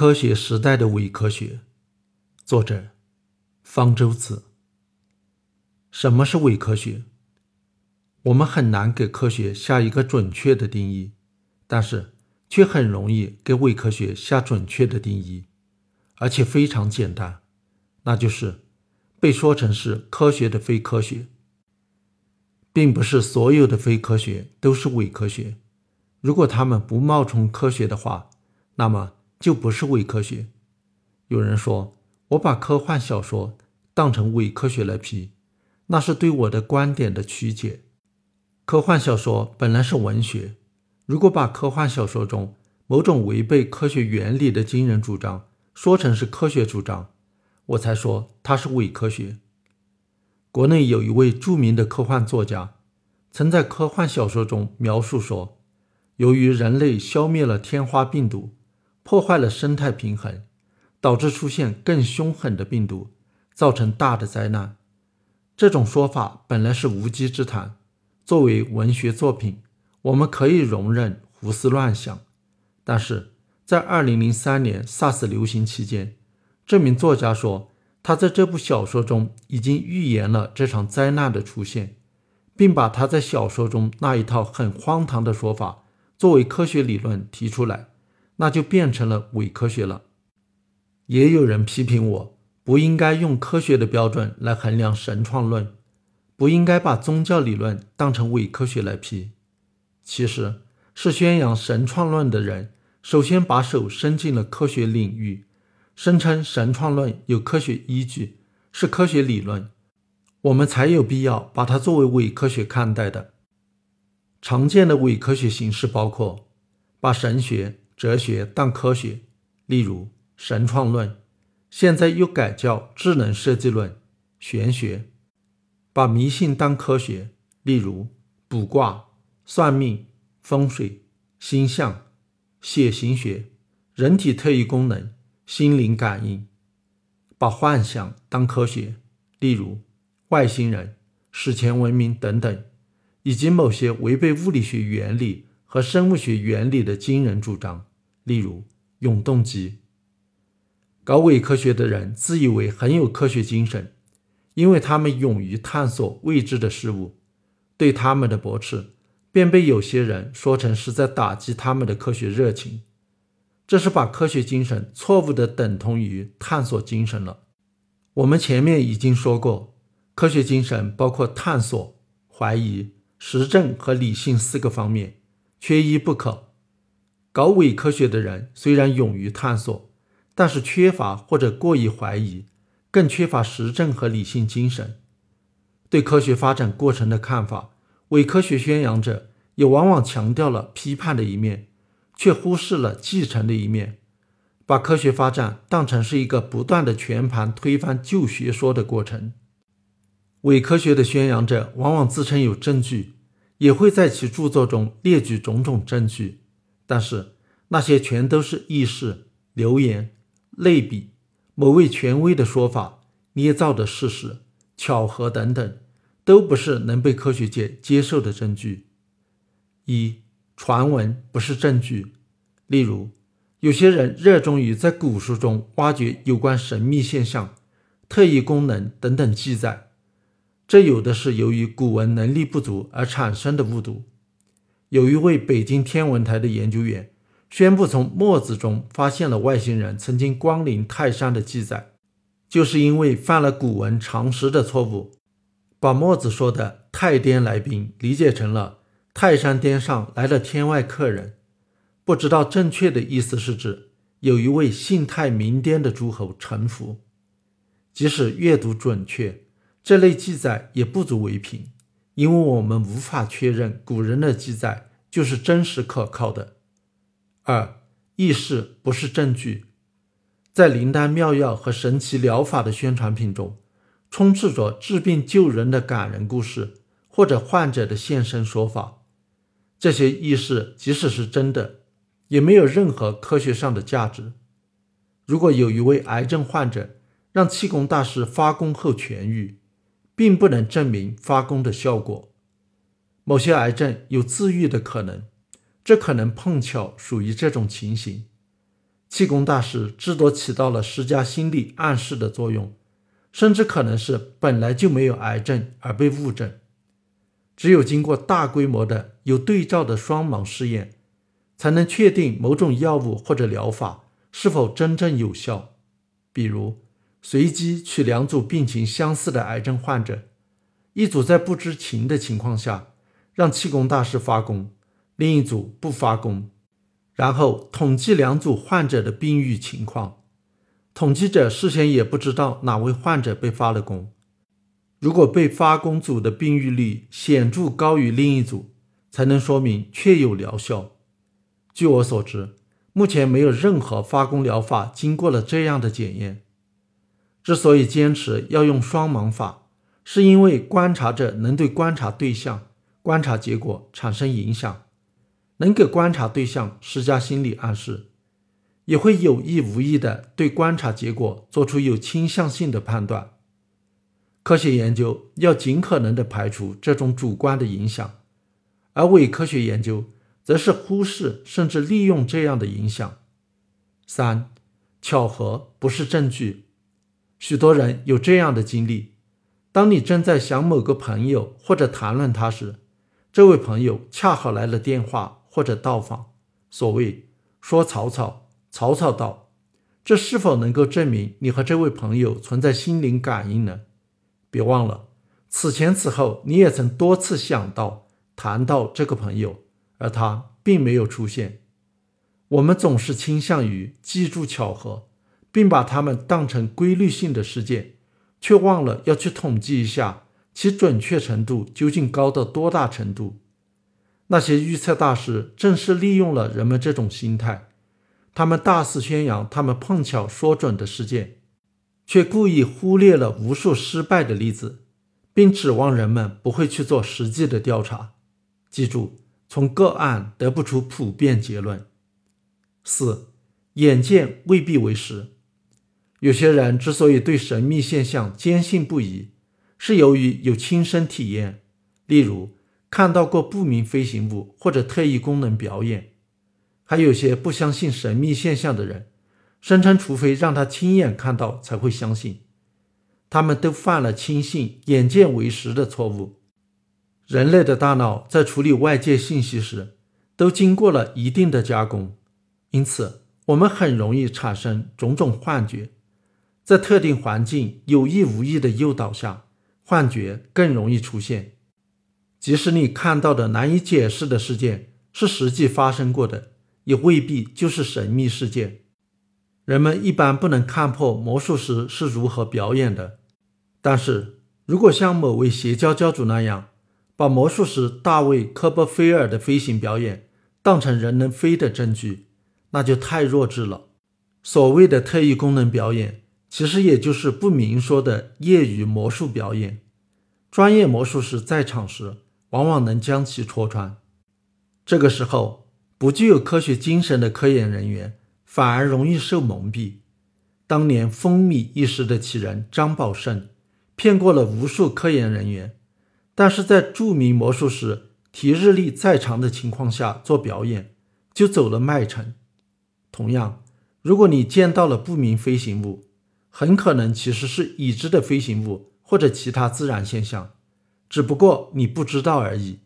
科学时代的伪科学，作者方舟子。什么是伪科学？我们很难给科学下一个准确的定义，但是却很容易给伪科学下准确的定义，而且非常简单，那就是被说成是科学的非科学。并不是所有的非科学都是伪科学，如果他们不冒充科学的话，那么。就不是伪科学。有人说我把科幻小说当成伪科学来批，那是对我的观点的曲解。科幻小说本来是文学，如果把科幻小说中某种违背科学原理的惊人主张说成是科学主张，我才说它是伪科学。国内有一位著名的科幻作家，曾在科幻小说中描述说，由于人类消灭了天花病毒。破坏了生态平衡，导致出现更凶狠的病毒，造成大的灾难。这种说法本来是无稽之谈。作为文学作品，我们可以容忍胡思乱想。但是在2003年 SARS 流行期间，这名作家说，他在这部小说中已经预言了这场灾难的出现，并把他在小说中那一套很荒唐的说法作为科学理论提出来。那就变成了伪科学了。也有人批评我不应该用科学的标准来衡量神创论，不应该把宗教理论当成伪科学来批。其实是宣扬神创论的人首先把手伸进了科学领域，声称神创论有科学依据，是科学理论，我们才有必要把它作为伪科学看待的。常见的伪科学形式包括把神学。哲学当科学，例如神创论，现在又改叫智能设计论、玄学；把迷信当科学，例如卜卦、算命、风水、星象、血型学、人体特异功能、心灵感应；把幻想当科学，例如外星人、史前文明等等，以及某些违背物理学原理和生物学原理的惊人主张。例如永动机，搞伪科学的人自以为很有科学精神，因为他们勇于探索未知的事物。对他们的驳斥，便被有些人说成是在打击他们的科学热情。这是把科学精神错误地等同于探索精神了。我们前面已经说过，科学精神包括探索、怀疑、实证和理性四个方面，缺一不可。搞伪科学的人虽然勇于探索，但是缺乏或者过于怀疑，更缺乏实证和理性精神。对科学发展过程的看法，伪科学宣扬者也往往强调了批判的一面，却忽视了继承的一面，把科学发展当成是一个不断的全盘推翻旧学说的过程。伪科学的宣扬者往往自称有证据，也会在其著作中列举种种证据。但是那些全都是意识、流言、类比、某位权威的说法、捏造的事实、巧合等等，都不是能被科学界接受的证据。一传闻不是证据。例如，有些人热衷于在古书中挖掘有关神秘现象、特异功能等等记载，这有的是由于古文能力不足而产生的误读。有一位北京天文台的研究员宣布，从墨子中发现了外星人曾经光临泰山的记载，就是因为犯了古文常识的错误，把墨子说的“泰颠来宾”理解成了泰山巅上来了天外客人，不知道正确的意思是指有一位姓泰名颠的诸侯臣服。即使阅读准确，这类记载也不足为凭。因为我们无法确认古人的记载就是真实可靠的。二，意识不是证据，在灵丹妙药和神奇疗法的宣传品中，充斥着治病救人的感人故事或者患者的现身说法。这些意识即使是真的，也没有任何科学上的价值。如果有一位癌症患者让气功大师发功后痊愈，并不能证明发功的效果。某些癌症有自愈的可能，这可能碰巧属于这种情形。气功大师至多起到了施加心理暗示的作用，甚至可能是本来就没有癌症而被误诊。只有经过大规模的有对照的双盲试验，才能确定某种药物或者疗法是否真正有效。比如，随机取两组病情相似的癌症患者，一组在不知情的情况下让气功大师发功，另一组不发功。然后统计两组患者的病愈情况，统计者事先也不知道哪位患者被发了功。如果被发功组的病愈率显著高于另一组，才能说明确有疗效。据我所知，目前没有任何发功疗法经过了这样的检验。之所以坚持要用双盲法，是因为观察者能对观察对象、观察结果产生影响。能给观察对象施加心理暗示，也会有意无意地对观察结果做出有倾向性的判断。科学研究要尽可能地排除这种主观的影响，而伪科学研究则是忽视甚至利用这样的影响。三，巧合不是证据。许多人有这样的经历：当你正在想某个朋友或者谈论他时，这位朋友恰好来了电话。或者到访，所谓说曹操，曹操到，这是否能够证明你和这位朋友存在心灵感应呢？别忘了，此前此后你也曾多次想到、谈到这个朋友，而他并没有出现。我们总是倾向于记住巧合，并把它们当成规律性的事件，却忘了要去统计一下其准确程度究竟高到多大程度。那些预测大师正是利用了人们这种心态，他们大肆宣扬他们碰巧说准的事件，却故意忽略了无数失败的例子，并指望人们不会去做实际的调查。记住，从个案得不出普遍结论。四，眼见未必为实。有些人之所以对神秘现象坚信不疑，是由于有亲身体验，例如。看到过不明飞行物或者特异功能表演，还有些不相信神秘现象的人，声称除非让他亲眼看到才会相信。他们都犯了轻信眼见为实的错误。人类的大脑在处理外界信息时，都经过了一定的加工，因此我们很容易产生种种幻觉。在特定环境有意无意的诱导下，幻觉更容易出现。即使你看到的难以解释的事件是实际发生过的，也未必就是神秘事件。人们一般不能看破魔术师是如何表演的，但是如果像某位邪教教主那样，把魔术师大卫·科波菲尔的飞行表演当成人能飞的证据，那就太弱智了。所谓的特异功能表演，其实也就是不明说的业余魔术表演。专业魔术师在场时。往往能将其戳穿。这个时候，不具有科学精神的科研人员反而容易受蒙蔽。当年风靡一时的奇人张宝胜，骗过了无数科研人员，但是在著名魔术师提日历在场的情况下做表演，就走了麦城。同样，如果你见到了不明飞行物，很可能其实是已知的飞行物或者其他自然现象。只不过你不知道而已。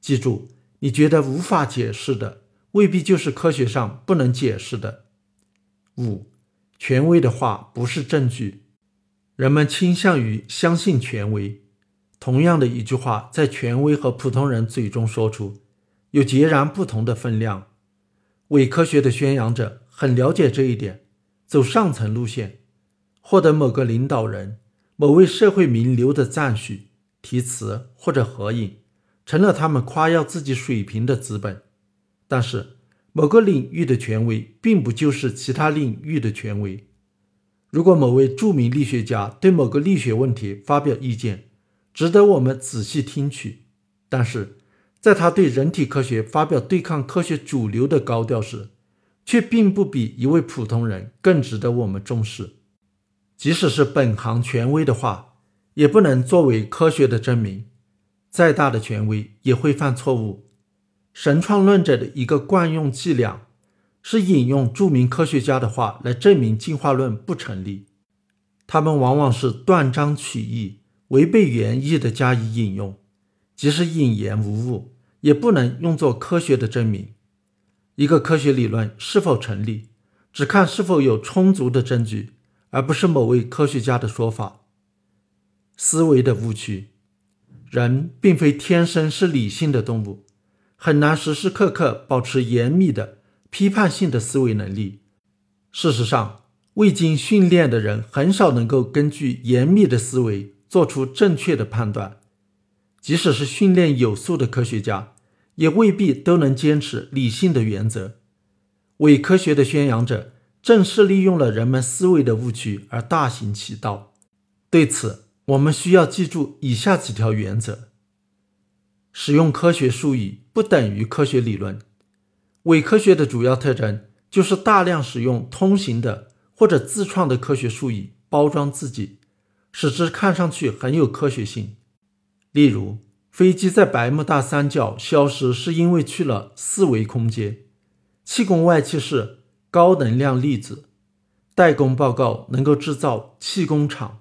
记住，你觉得无法解释的，未必就是科学上不能解释的。五，权威的话不是证据。人们倾向于相信权威。同样的一句话，在权威和普通人嘴中说出，有截然不同的分量。伪科学的宣扬者很了解这一点，走上层路线，获得某个领导人、某位社会名流的赞许。题词或者合影，成了他们夸耀自己水平的资本。但是，某个领域的权威并不就是其他领域的权威。如果某位著名力学家对某个力学问题发表意见，值得我们仔细听取；但是，在他对人体科学发表对抗科学主流的高调时，却并不比一位普通人更值得我们重视。即使是本行权威的话。也不能作为科学的证明，再大的权威也会犯错误。神创论者的一个惯用伎俩，是引用著名科学家的话来证明进化论不成立。他们往往是断章取义、违背原意的加以引用，即使引言无误，也不能用作科学的证明。一个科学理论是否成立，只看是否有充足的证据，而不是某位科学家的说法。思维的误区：人并非天生是理性的动物，很难时时刻刻保持严密的批判性的思维能力。事实上，未经训练的人很少能够根据严密的思维做出正确的判断，即使是训练有素的科学家，也未必都能坚持理性的原则。伪科学的宣扬者正是利用了人们思维的误区而大行其道。对此，我们需要记住以下几条原则：使用科学术语不等于科学理论。伪科学的主要特征就是大量使用通行的。或者自创的科学术语包装自己，使之看上去很有科学性。例如，飞机在百慕大三角消失是因为去了四维空间；气功外气是高能量粒子；代工报告能够制造气功场；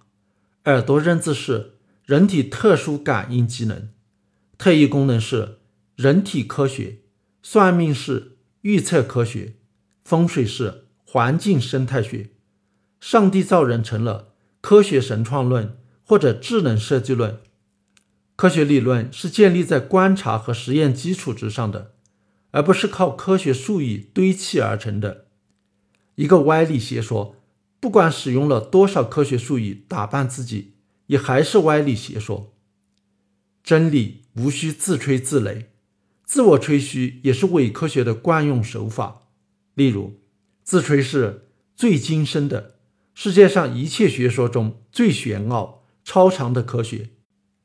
耳朵认字是人体特殊感应机能；特异功能是人体科学；算命是预测科学；风水是。环境生态学，上帝造人成了科学神创论或者智能设计论。科学理论是建立在观察和实验基础之上的，而不是靠科学术语堆砌而成的。一个歪理邪说，不管使用了多少科学术语打扮自己，也还是歪理邪说。真理无需自吹自擂，自我吹嘘也是伪科学的惯用手法。例如。自吹是最精深的，世界上一切学说中最玄奥、超长的科学，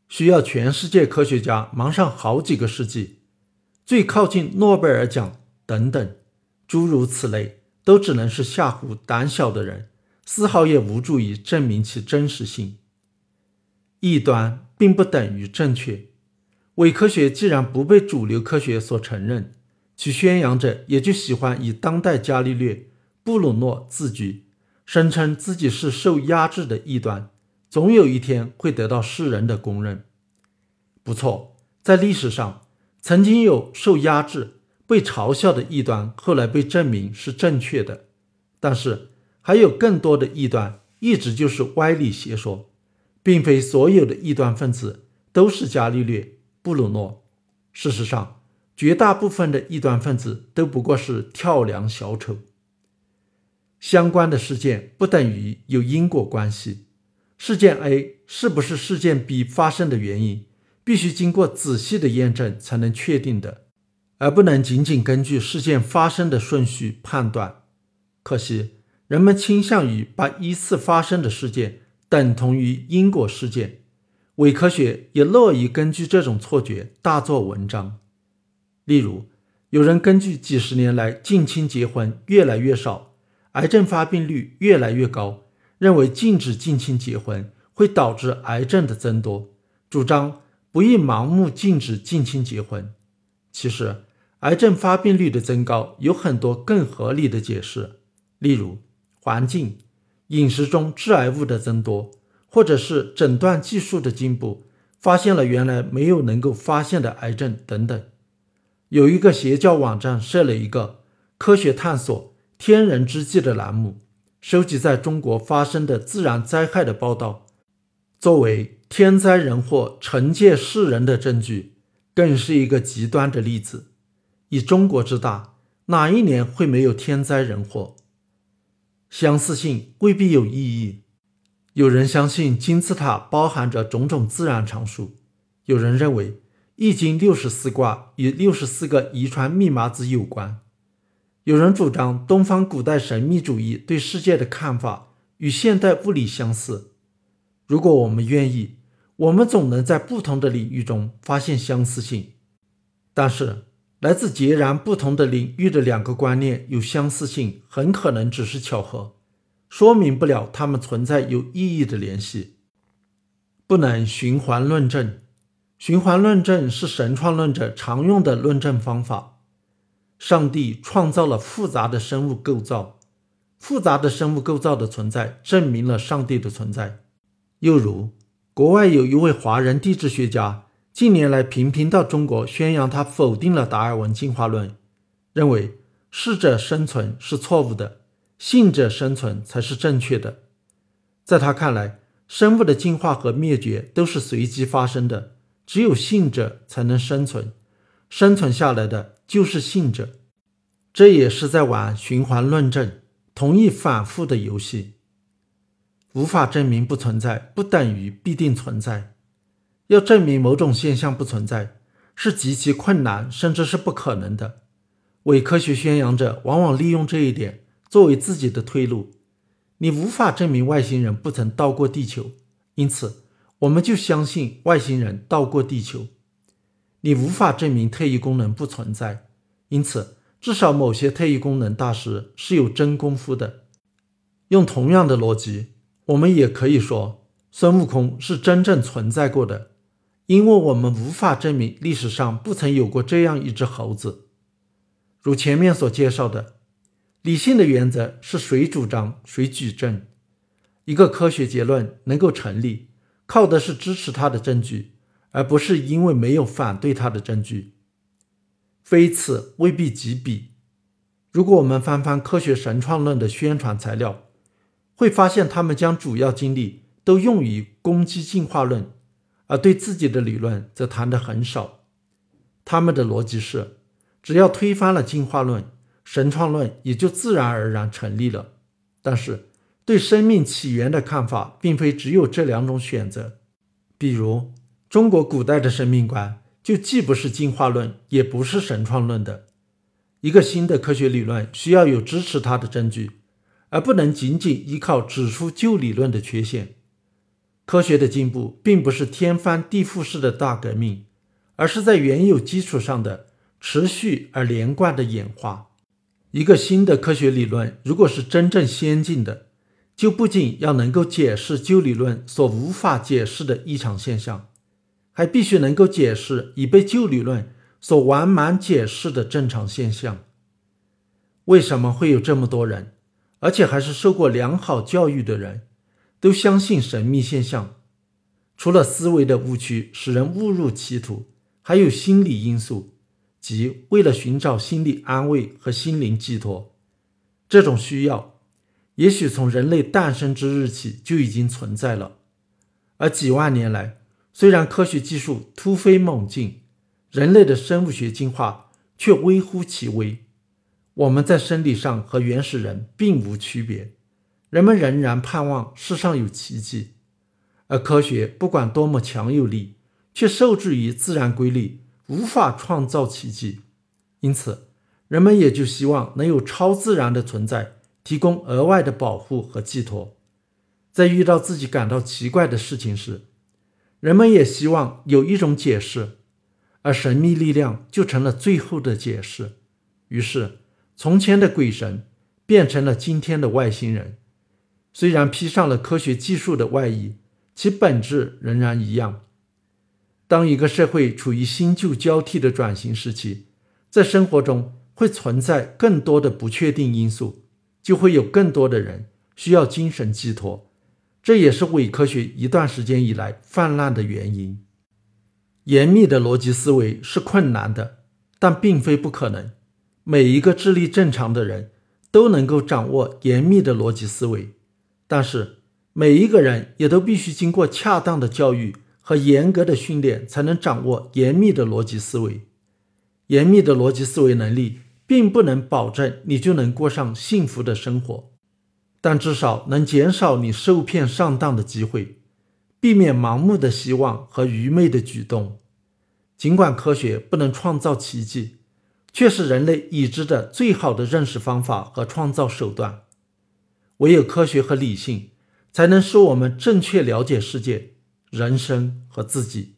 需要全世界科学家忙上好几个世纪，最靠近诺贝尔奖等等，诸如此类，都只能是吓唬胆小的人，丝毫也无助于证明其真实性。异端并不等于正确，伪科学既然不被主流科学所承认，其宣扬者也就喜欢以当代伽利略。布鲁诺自居，声称自己是受压制的异端，总有一天会得到世人的公认。不错，在历史上曾经有受压制、被嘲笑的异端，后来被证明是正确的。但是还有更多的异端一直就是歪理邪说，并非所有的异端分子都是伽利略、布鲁诺。事实上，绝大部分的异端分子都不过是跳梁小丑。相关的事件不等于有因果关系。事件 A 是不是事件 B 发生的原因，必须经过仔细的验证才能确定的，而不能仅仅根据事件发生的顺序判断。可惜，人们倾向于把依次发生的事件等同于因果事件，伪科学也乐于根据这种错觉大做文章。例如，有人根据几十年来近亲结婚越来越少。癌症发病率越来越高，认为禁止近亲结婚会导致癌症的增多，主张不宜盲目禁止近亲结婚。其实，癌症发病率的增高有很多更合理的解释，例如环境、饮食中致癌物的增多，或者是诊断技术的进步，发现了原来没有能够发现的癌症等等。有一个邪教网站设了一个科学探索。天人之际的栏目，收集在中国发生的自然灾害的报道，作为天灾人祸惩戒世人的证据，更是一个极端的例子。以中国之大，哪一年会没有天灾人祸？相似性未必有意义。有人相信金字塔包含着种种自然常数，有人认为易经六十四卦与六十四个遗传密码子有关。有人主张东方古代神秘主义对世界的看法与现代物理相似。如果我们愿意，我们总能在不同的领域中发现相似性。但是，来自截然不同的领域的两个观念有相似性，很可能只是巧合，说明不了它们存在有意义的联系。不能循环论证。循环论证是神创论者常用的论证方法。上帝创造了复杂的生物构造，复杂的生物构造的存在证明了上帝的存在。又如，国外有一位华人地质学家，近年来频频到中国宣扬他否定了达尔文进化论，认为适者生存是错误的，信者生存才是正确的。在他看来，生物的进化和灭绝都是随机发生的，只有信者才能生存，生存下来的就是信者。这也是在玩循环论证，同意反复的游戏。无法证明不存在，不等于必定存在。要证明某种现象不存在，是极其困难，甚至是不可能的。伪科学宣扬者往往利用这一点作为自己的退路。你无法证明外星人不曾到过地球，因此我们就相信外星人到过地球。你无法证明特异功能不存在，因此至少某些特异功能大师是有真功夫的。用同样的逻辑，我们也可以说孙悟空是真正存在过的，因为我们无法证明历史上不曾有过这样一只猴子。如前面所介绍的。理性的原则是谁主张谁举证，一个科学结论能够成立，靠的是支持它的证据，而不是因为没有反对它的证据。非此未必及彼。如果我们翻翻科学神创论的宣传材料，会发现他们将主要精力都用于攻击进化论，而对自己的理论则谈得很少。他们的逻辑是，只要推翻了进化论。神创论也就自然而然成立了。但是，对生命起源的看法并非只有这两种选择。比如，中国古代的生命观就既不是进化论，也不是神创论的。一个新的科学理论需要有支持它的证据，而不能仅仅依靠指出旧理论的缺陷。科学的进步并不是天翻地覆式的大革命，而是在原有基础上的持续而连贯的演化。一个新的科学理论，如果是真正先进的，就不仅要能够解释旧理论所无法解释的异常现象，还必须能够解释已被旧理论所完满解释的正常现象。为什么会有这么多人，而且还是受过良好教育的人，都相信神秘现象？除了思维的误区使人误入歧途，还有心理因素。即为了寻找心理安慰和心灵寄托，这种需要也许从人类诞生之日起就已经存在了。而几万年来，虽然科学技术突飞猛进，人类的生物学进化却微乎其微。我们在生理上和原始人并无区别，人们仍然盼望世上有奇迹。而科学不管多么强有力，却受制于自然规律。无法创造奇迹，因此人们也就希望能有超自然的存在提供额外的保护和寄托。在遇到自己感到奇怪的事情时，人们也希望有一种解释，而神秘力量就成了最后的解释。于是，从前的鬼神变成了今天的外星人，虽然披上了科学技术的外衣，其本质仍然一样。当一个社会处于新旧交替的转型时期，在生活中会存在更多的不确定因素，就会有更多的人需要精神寄托。这也是伪科学一段时间以来泛滥的原因。严密的逻辑思维是困难的，但并非不可能。每一个智力正常的人都能够掌握严密的逻辑思维，但是每一个人也都必须经过恰当的教育。和严格的训练才能掌握严密的逻辑思维。严密的逻辑思维能力并不能保证你就能过上幸福的生活，但至少能减少你受骗上当的机会，避免盲目的希望和愚昧的举动。尽管科学不能创造奇迹，却是人类已知的最好的认识方法和创造手段。唯有科学和理性，才能使我们正确了解世界。人生和自己。